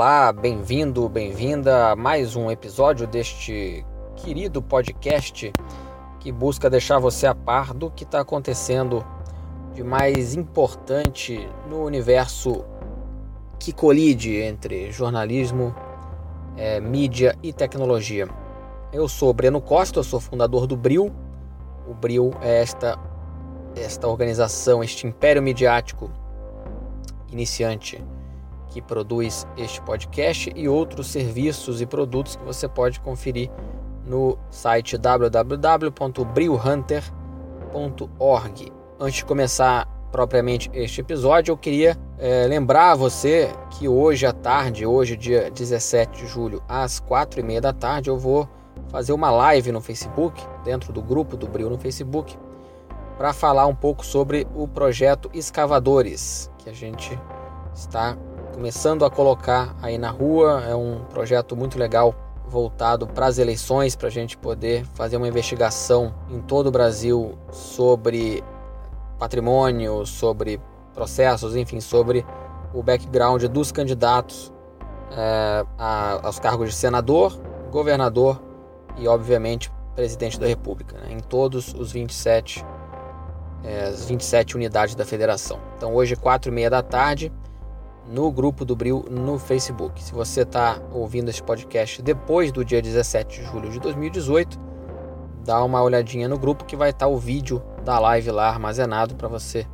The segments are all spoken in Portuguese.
Olá, bem-vindo, bem-vinda a mais um episódio deste querido podcast que busca deixar você a par do que está acontecendo de mais importante no universo que colide entre jornalismo, é, mídia e tecnologia. Eu sou Breno Costa, sou fundador do Bril. O Bril é esta, esta organização, este império midiático iniciante que produz este podcast e outros serviços e produtos que você pode conferir no site www.brilhunter.org. Antes de começar propriamente este episódio, eu queria é, lembrar a você que hoje à tarde, hoje dia 17 de julho, às quatro e meia da tarde, eu vou fazer uma live no Facebook, dentro do grupo do Bril no Facebook, para falar um pouco sobre o projeto Escavadores, que a gente está começando a colocar aí na rua. É um projeto muito legal voltado para as eleições, para a gente poder fazer uma investigação em todo o Brasil sobre patrimônio, sobre processos, enfim, sobre o background dos candidatos é, a, aos cargos de senador, governador e, obviamente, presidente da República, né, em todos os 27, é, as 27 unidades da federação. Então, hoje, quatro e meia da tarde, no grupo do Bril no Facebook. Se você está ouvindo esse podcast depois do dia 17 de julho de 2018, dá uma olhadinha no grupo que vai estar tá o vídeo da live lá armazenado para você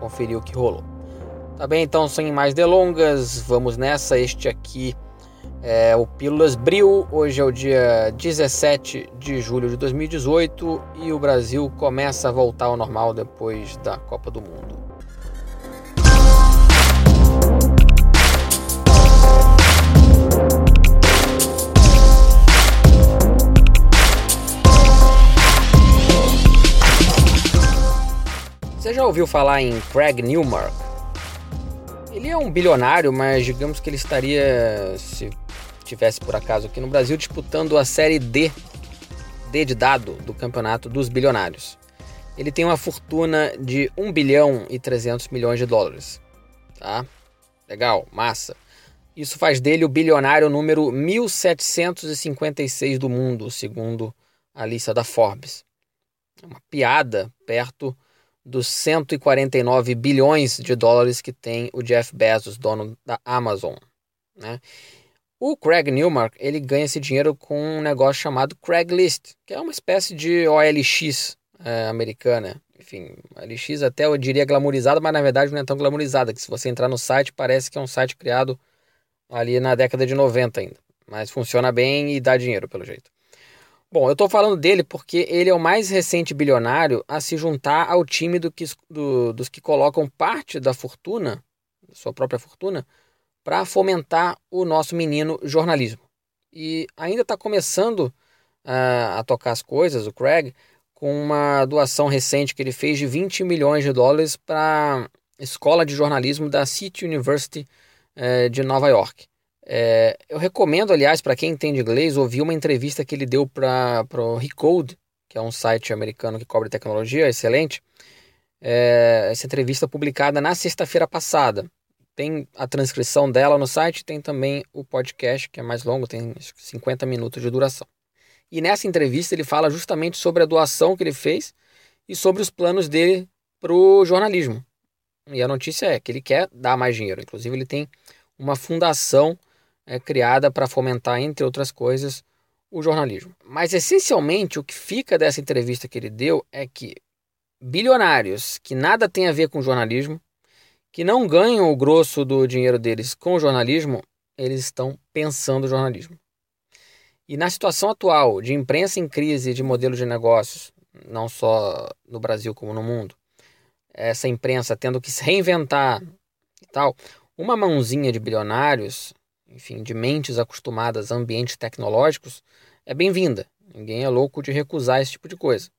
conferir o que rolou. Tá bem, então sem mais delongas, vamos nessa. Este aqui é o Pílulas Bril. Hoje é o dia 17 de julho de 2018 e o Brasil começa a voltar ao normal depois da Copa do Mundo. Você já ouviu falar em Craig Newmark? Ele é um bilionário, mas digamos que ele estaria, se tivesse por acaso aqui no Brasil, disputando a série D, D de dado, do campeonato dos bilionários. Ele tem uma fortuna de 1 bilhão e 300 milhões de dólares. Tá? Legal, massa. Isso faz dele o bilionário número 1756 do mundo, segundo a lista da Forbes. É uma piada perto dos 149 bilhões de dólares que tem o Jeff Bezos, dono da Amazon. Né? O Craig Newmark ele ganha esse dinheiro com um negócio chamado Craigslist, que é uma espécie de OLX é, americana. Enfim, OLX até eu diria glamorizada, mas na verdade não é tão glamorizada, que se você entrar no site parece que é um site criado ali na década de 90 ainda. Mas funciona bem e dá dinheiro pelo jeito. Bom, eu estou falando dele porque ele é o mais recente bilionário a se juntar ao time do que, do, dos que colocam parte da fortuna, sua própria fortuna, para fomentar o nosso menino jornalismo. E ainda está começando uh, a tocar as coisas, o Craig, com uma doação recente que ele fez de 20 milhões de dólares para a escola de jornalismo da City University uh, de Nova York. É, eu recomendo, aliás, para quem entende inglês, ouvir uma entrevista que ele deu para o Recode, que é um site americano que cobre tecnologia, excelente. É, essa entrevista publicada na sexta-feira passada. Tem a transcrição dela no site, tem também o podcast, que é mais longo, tem 50 minutos de duração. E nessa entrevista ele fala justamente sobre a doação que ele fez e sobre os planos dele para o jornalismo. E a notícia é que ele quer dar mais dinheiro. Inclusive, ele tem uma fundação é criada para fomentar, entre outras coisas, o jornalismo. Mas essencialmente o que fica dessa entrevista que ele deu é que bilionários que nada tem a ver com jornalismo, que não ganham o grosso do dinheiro deles com o jornalismo, eles estão pensando jornalismo. E na situação atual de imprensa em crise de modelo de negócios, não só no Brasil como no mundo, essa imprensa tendo que se reinventar e tal, uma mãozinha de bilionários enfim, de mentes acostumadas a ambientes tecnológicos, é bem-vinda. Ninguém é louco de recusar esse tipo de coisa.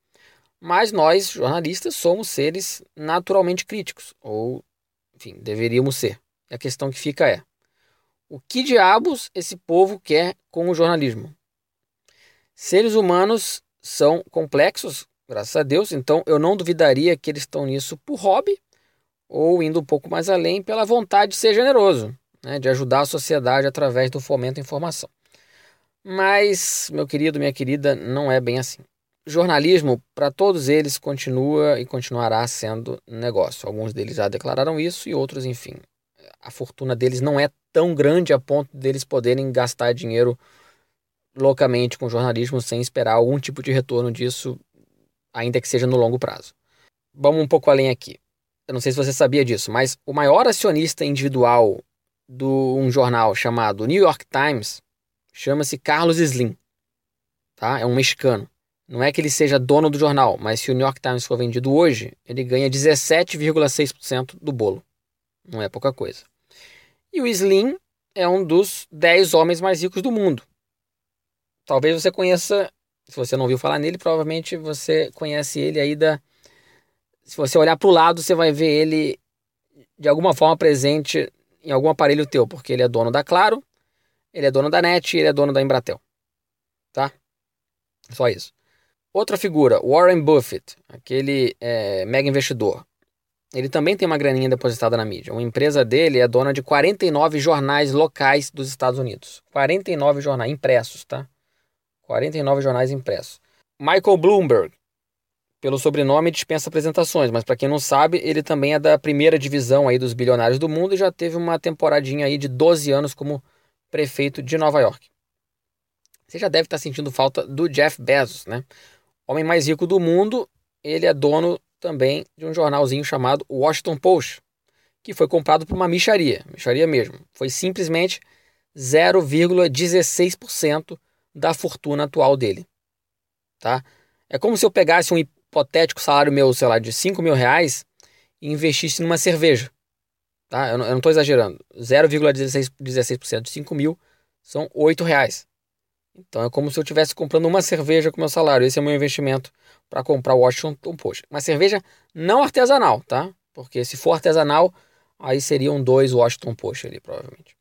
Mas nós, jornalistas, somos seres naturalmente críticos, ou, enfim, deveríamos ser. E a questão que fica é: o que diabos esse povo quer com o jornalismo? Seres humanos são complexos, graças a Deus, então eu não duvidaria que eles estão nisso por hobby ou indo um pouco mais além pela vontade de ser generoso. Né, de ajudar a sociedade através do fomento à informação. Mas, meu querido, minha querida, não é bem assim. Jornalismo, para todos eles, continua e continuará sendo negócio. Alguns deles já declararam isso e outros, enfim. A fortuna deles não é tão grande a ponto deles poderem gastar dinheiro loucamente com jornalismo sem esperar algum tipo de retorno disso, ainda que seja no longo prazo. Vamos um pouco além aqui. Eu não sei se você sabia disso, mas o maior acionista individual de um jornal chamado New York Times chama-se Carlos Slim. Tá? É um mexicano. Não é que ele seja dono do jornal, mas se o New York Times for vendido hoje, ele ganha 17,6% do bolo. Não é pouca coisa. E o Slim é um dos 10 homens mais ricos do mundo. Talvez você conheça, se você não ouviu falar nele, provavelmente você conhece ele aí da. Se você olhar para o lado, você vai ver ele de alguma forma presente em algum aparelho teu, porque ele é dono da Claro, ele é dono da NET ele é dono da Embratel. Tá? Só isso. Outra figura, Warren Buffett, aquele é, mega investidor. Ele também tem uma graninha depositada na mídia. Uma empresa dele é dona de 49 jornais locais dos Estados Unidos. 49 jornais impressos, tá? 49 jornais impressos. Michael Bloomberg, pelo sobrenome, dispensa apresentações, mas para quem não sabe, ele também é da primeira divisão aí dos bilionários do mundo e já teve uma temporadinha aí de 12 anos como prefeito de Nova York. Você já deve estar sentindo falta do Jeff Bezos, né? Homem mais rico do mundo, ele é dono também de um jornalzinho chamado Washington Post, que foi comprado por uma micharia, micharia mesmo. Foi simplesmente 0,16% da fortuna atual dele. Tá? É como se eu pegasse um hipotético salário meu, sei lá, de 5 mil reais e investisse numa cerveja. Tá? Eu não estou exagerando. 0,16% de 5 mil são 8 reais. Então é como se eu estivesse comprando uma cerveja com meu salário. Esse é o meu investimento para comprar o Washington Post. Uma cerveja não artesanal, tá? Porque se for artesanal, aí seriam dois Washington Post ali, provavelmente.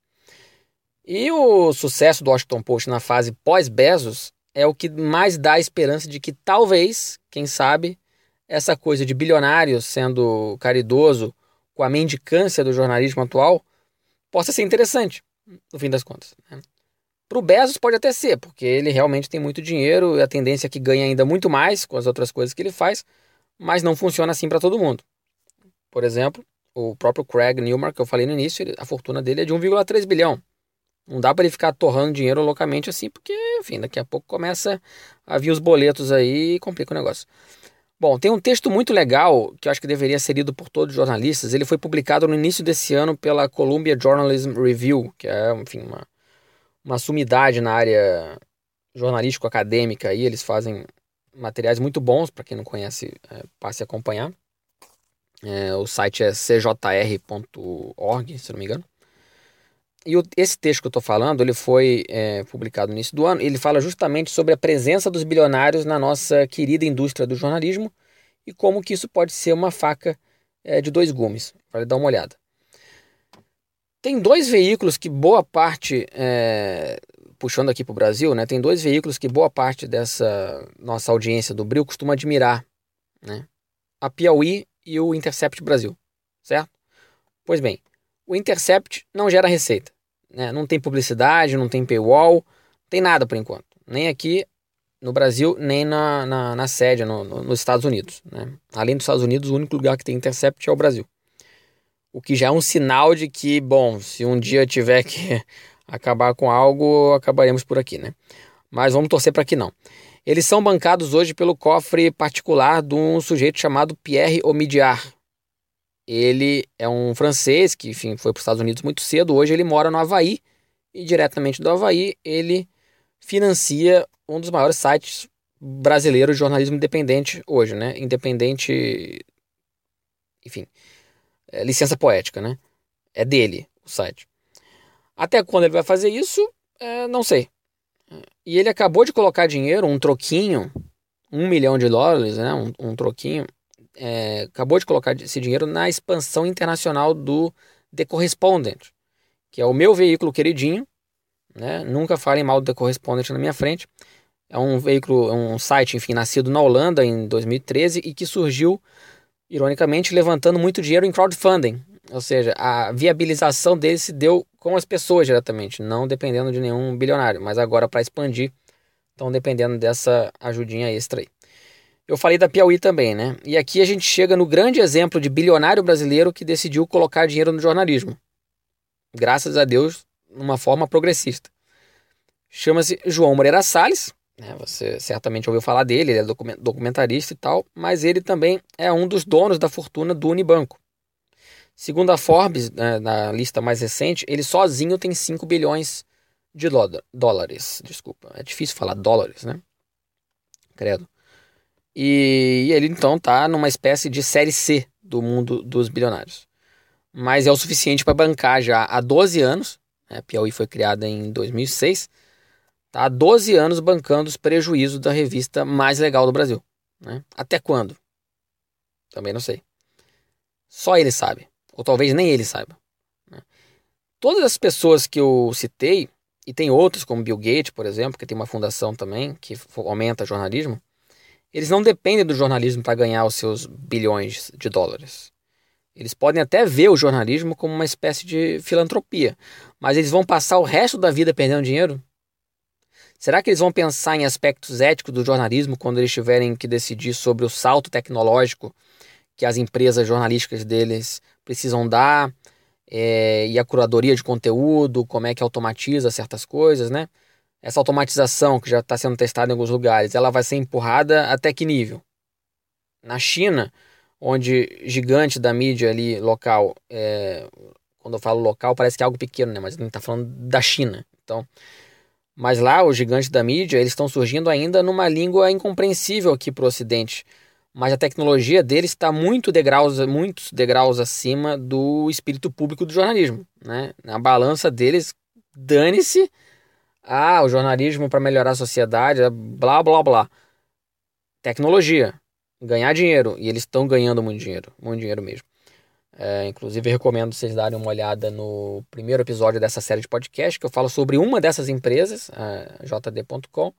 E o sucesso do Washington Post na fase pós-Bezos é o que mais dá a esperança de que talvez, quem sabe, essa coisa de bilionário sendo caridoso com a mendicância do jornalismo atual possa ser interessante, no fim das contas. Né? Para o Bezos pode até ser, porque ele realmente tem muito dinheiro e a tendência é que ganhe ainda muito mais com as outras coisas que ele faz, mas não funciona assim para todo mundo. Por exemplo, o próprio Craig Newmark, que eu falei no início, a fortuna dele é de 1,3 bilhão. Não dá para ele ficar torrando dinheiro loucamente assim, porque, enfim, daqui a pouco começa a vir os boletos aí e complica o negócio. Bom, tem um texto muito legal que eu acho que deveria ser lido por todos os jornalistas. Ele foi publicado no início desse ano pela Columbia Journalism Review, que é, enfim, uma, uma sumidade na área jornalístico-acadêmica. Aí eles fazem materiais muito bons, para quem não conhece, é, passe a acompanhar. É, o site é cjr.org, se não me engano. E o, esse texto que eu estou falando, ele foi é, publicado no início do ano. Ele fala justamente sobre a presença dos bilionários na nossa querida indústria do jornalismo e como que isso pode ser uma faca é, de dois gumes. Vale dar uma olhada. Tem dois veículos que boa parte, é, puxando aqui para o Brasil, né, tem dois veículos que boa parte dessa nossa audiência do Bril costuma admirar. Né? A Piauí e o Intercept Brasil, certo? Pois bem, o Intercept não gera receita. Né? Não tem publicidade, não tem paywall, não tem nada por enquanto. Nem aqui no Brasil, nem na, na, na sede, no, no, nos Estados Unidos. Né? Além dos Estados Unidos, o único lugar que tem Intercept é o Brasil. O que já é um sinal de que, bom, se um dia tiver que acabar com algo, acabaremos por aqui, né? Mas vamos torcer para que não. Eles são bancados hoje pelo cofre particular de um sujeito chamado Pierre Omidyar, ele é um francês que, enfim, foi para os Estados Unidos muito cedo. Hoje ele mora no Havaí e diretamente do Havaí ele financia um dos maiores sites brasileiros de jornalismo independente hoje, né? Independente, enfim, é, licença poética, né? É dele o site. Até quando ele vai fazer isso, é, não sei. E ele acabou de colocar dinheiro, um troquinho, um milhão de dólares, né? Um, um troquinho é, acabou de colocar esse dinheiro na expansão internacional do The Correspondent, que é o meu veículo queridinho. Né? Nunca falem mal do The Correspondent na minha frente. É um veículo, um site, enfim, nascido na Holanda em 2013 e que surgiu, ironicamente, levantando muito dinheiro em crowdfunding. Ou seja, a viabilização dele se deu com as pessoas diretamente, não dependendo de nenhum bilionário, mas agora para expandir, estão dependendo dessa ajudinha extra aí. Eu falei da Piauí também, né? E aqui a gente chega no grande exemplo de bilionário brasileiro que decidiu colocar dinheiro no jornalismo. Graças a Deus, numa forma progressista. Chama-se João Moreira Salles, né? você certamente ouviu falar dele, ele é documentarista e tal, mas ele também é um dos donos da fortuna do Unibanco. Segundo a Forbes, né, na lista mais recente, ele sozinho tem 5 bilhões de dólares. Desculpa, é difícil falar dólares, né? Credo. E ele então está numa espécie de série C do mundo dos bilionários. Mas é o suficiente para bancar já há 12 anos. Né? A Piauí foi criada em 2006. Está há 12 anos bancando os prejuízos da revista mais legal do Brasil. Né? Até quando? Também não sei. Só ele sabe. Ou talvez nem ele saiba. Né? Todas as pessoas que eu citei, e tem outros, como Bill Gates, por exemplo, que tem uma fundação também que aumenta jornalismo eles não dependem do jornalismo para ganhar os seus bilhões de dólares. Eles podem até ver o jornalismo como uma espécie de filantropia, mas eles vão passar o resto da vida perdendo dinheiro? Será que eles vão pensar em aspectos éticos do jornalismo quando eles tiverem que decidir sobre o salto tecnológico que as empresas jornalísticas deles precisam dar é, e a curadoria de conteúdo, como é que automatiza certas coisas, né? Essa automatização que já está sendo testada em alguns lugares, ela vai ser empurrada até que nível? Na China, onde gigante da mídia ali local, é, quando eu falo local parece que é algo pequeno, né? Mas a gente está falando da China. Então, mas lá os gigantes da mídia eles estão surgindo ainda numa língua incompreensível aqui para o Ocidente. Mas a tecnologia deles está muito degraus, muitos degraus acima do espírito público do jornalismo, né? Na balança deles, dane-se ah, o jornalismo para melhorar a sociedade, é blá blá blá. Tecnologia, ganhar dinheiro. E eles estão ganhando muito dinheiro, muito dinheiro mesmo. É, inclusive, recomendo vocês darem uma olhada no primeiro episódio dessa série de podcast, que eu falo sobre uma dessas empresas, JD.com,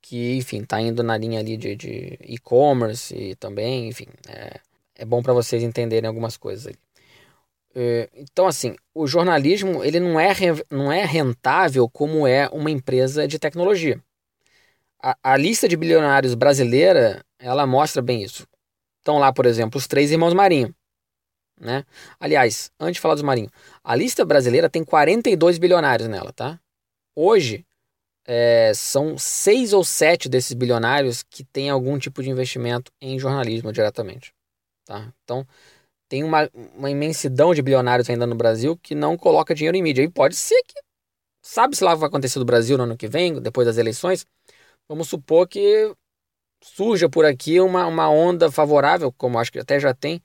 que, enfim, está indo na linha ali de e-commerce e também, enfim, é, é bom para vocês entenderem algumas coisas ali. É, então, assim, o jornalismo ele não é, não é rentável como é uma empresa de tecnologia. A, a lista de bilionários brasileira, ela mostra bem isso. Estão lá, por exemplo, os três irmãos Marinho. Né? Aliás, antes de falar dos Marinho, a lista brasileira tem 42 bilionários nela, tá? Hoje, é, são seis ou sete desses bilionários que têm algum tipo de investimento em jornalismo diretamente. Tá? Então, tem uma, uma imensidão de bilionários ainda no Brasil que não coloca dinheiro em mídia. E pode ser que. Sabe-se lá o que vai acontecer no Brasil no ano que vem, depois das eleições? Vamos supor que surja por aqui uma, uma onda favorável, como acho que até já tem,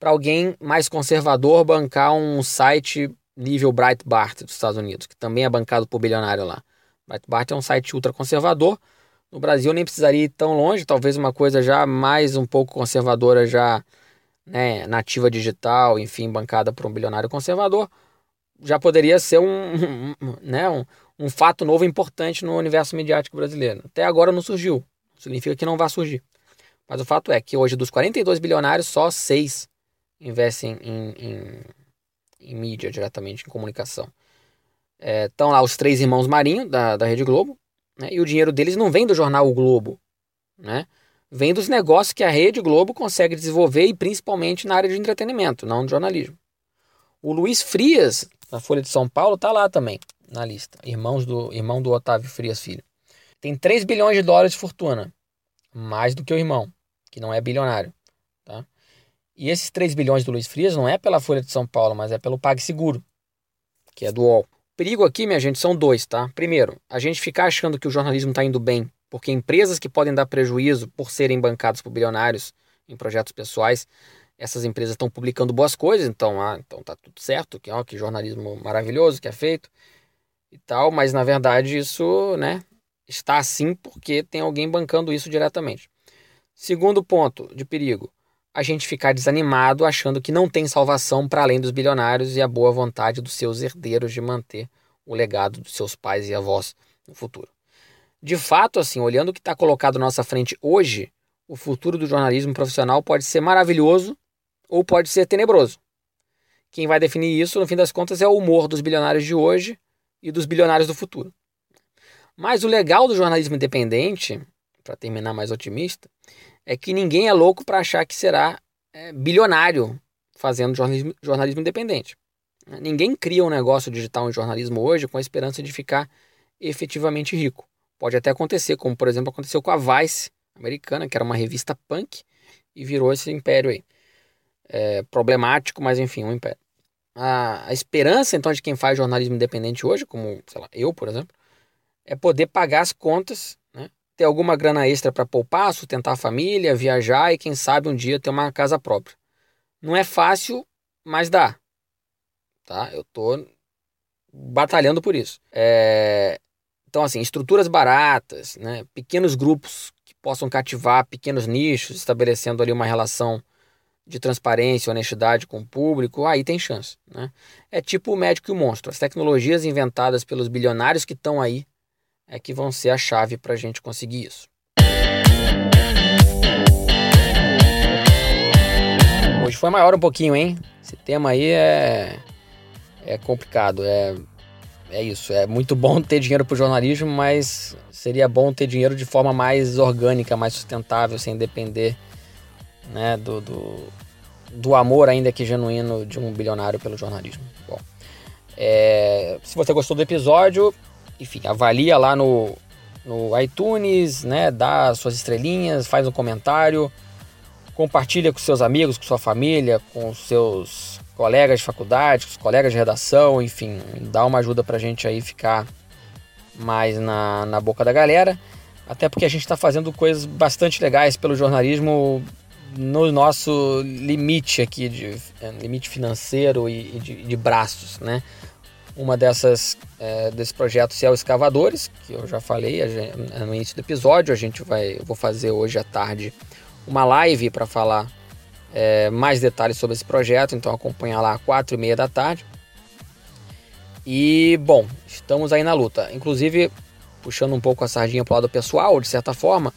para alguém mais conservador bancar um site nível Breitbart dos Estados Unidos, que também é bancado por bilionário lá. Breitbart é um site ultra conservador. No Brasil nem precisaria ir tão longe, talvez uma coisa já mais um pouco conservadora já né, nativa digital, enfim, bancada por um bilionário conservador, já poderia ser um, né, um, um fato novo importante no universo midiático brasileiro. Até agora não surgiu. Significa que não vai surgir. Mas o fato é que hoje, dos 42 bilionários, só 6 investem em, em, em mídia diretamente, em comunicação. Estão é, lá os três irmãos Marinho, da, da Rede Globo, né, e o dinheiro deles não vem do jornal O Globo. Né? Vem dos negócios que a Rede Globo consegue desenvolver e principalmente na área de entretenimento, não de jornalismo. O Luiz Frias, da Folha de São Paulo, está lá também na lista. Irmãos do, irmão do Otávio Frias Filho. Tem 3 bilhões de dólares de fortuna. Mais do que o irmão, que não é bilionário. Tá? E esses 3 bilhões do Luiz Frias não é pela Folha de São Paulo, mas é pelo PagSeguro, que é do UOL. O perigo aqui, minha gente, são dois, tá? Primeiro, a gente ficar achando que o jornalismo está indo bem porque empresas que podem dar prejuízo por serem bancadas por bilionários em projetos pessoais, essas empresas estão publicando boas coisas, então, ah, então tá tudo certo, que, ó, que jornalismo maravilhoso que é feito e tal, mas na verdade isso, né, está assim porque tem alguém bancando isso diretamente. Segundo ponto de perigo, a gente ficar desanimado achando que não tem salvação para além dos bilionários e a boa vontade dos seus herdeiros de manter o legado dos seus pais e avós no futuro de fato, assim, olhando o que está colocado na nossa frente hoje, o futuro do jornalismo profissional pode ser maravilhoso ou pode ser tenebroso. quem vai definir isso, no fim das contas, é o humor dos bilionários de hoje e dos bilionários do futuro. Mas o legal do jornalismo independente, para terminar mais otimista, é que ninguém é louco para achar que será é, bilionário fazendo jornalismo, jornalismo independente. Ninguém cria um negócio digital em jornalismo hoje com a esperança de ficar efetivamente rico. Pode até acontecer, como por exemplo aconteceu com a Vice americana, que era uma revista punk e virou esse império aí. É, problemático, mas enfim, um império. A, a, esperança então de quem faz jornalismo independente hoje, como sei lá, eu, por exemplo, é poder pagar as contas, né? ter alguma grana extra para poupar, sustentar a família, viajar e quem sabe um dia ter uma casa própria. Não é fácil, mas dá. Tá? Eu tô batalhando por isso. É... Então, assim, estruturas baratas, né? pequenos grupos que possam cativar pequenos nichos, estabelecendo ali uma relação de transparência, honestidade com o público, aí tem chance. Né? É tipo o médico e o monstro. As tecnologias inventadas pelos bilionários que estão aí é que vão ser a chave para a gente conseguir isso. Hoje foi maior um pouquinho, hein? Esse tema aí é, é complicado. É é isso. É muito bom ter dinheiro para o jornalismo, mas seria bom ter dinheiro de forma mais orgânica, mais sustentável, sem depender né, do, do, do amor ainda que genuíno de um bilionário pelo jornalismo. Bom, é, se você gostou do episódio, enfim, avalia lá no, no iTunes, né, dá suas estrelinhas, faz um comentário, compartilha com seus amigos, com sua família, com seus colegas de faculdade, com os colegas de redação, enfim, dá uma ajuda pra gente aí ficar mais na, na boca da galera. Até porque a gente está fazendo coisas bastante legais pelo jornalismo no nosso limite aqui, de é, limite financeiro e, e de, de, braços, né? Uma dessas, é, desses projetos é o Escavadores, que eu já falei no início do episódio. A gente vai, vou fazer hoje à tarde uma live para falar é, mais detalhes sobre esse projeto, então acompanha lá às quatro e meia da tarde. E bom, estamos aí na luta. Inclusive, puxando um pouco a sardinha para o lado pessoal, de certa forma,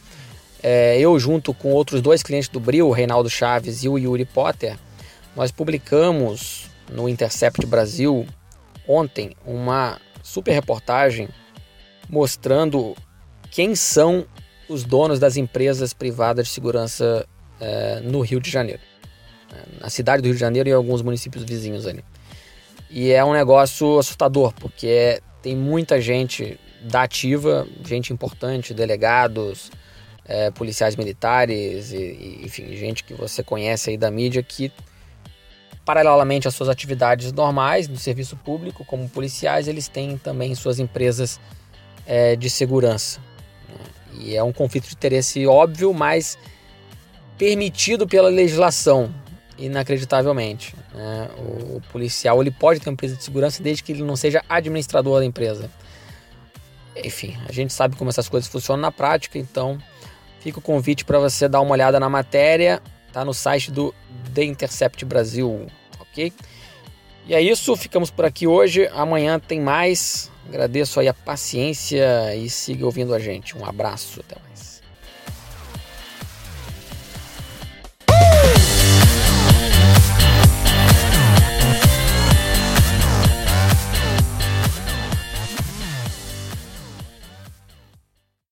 é, eu junto com outros dois clientes do Bril, o Reinaldo Chaves e o Yuri Potter, nós publicamos no Intercept Brasil ontem uma super reportagem mostrando quem são os donos das empresas privadas de segurança é, no Rio de Janeiro. É, na cidade do Rio de Janeiro e alguns municípios vizinhos ali. E é um negócio assustador, porque é, tem muita gente da ativa, gente importante, delegados, é, policiais militares, e, e, enfim, gente que você conhece aí da mídia que, paralelamente às suas atividades normais no serviço público, como policiais, eles têm também suas empresas é, de segurança. Né? E é um conflito de interesse óbvio, mas permitido pela legislação, inacreditavelmente. Né? O, policial ele pode ter uma empresa de segurança desde que ele não seja administrador da empresa. Enfim, a gente sabe como essas coisas funcionam na prática, então fica o convite para você dar uma olhada na matéria, tá no site do The Intercept Brasil, ok? E é isso, ficamos por aqui hoje. Amanhã tem mais. Agradeço aí a paciência e siga ouvindo a gente. Um abraço, até.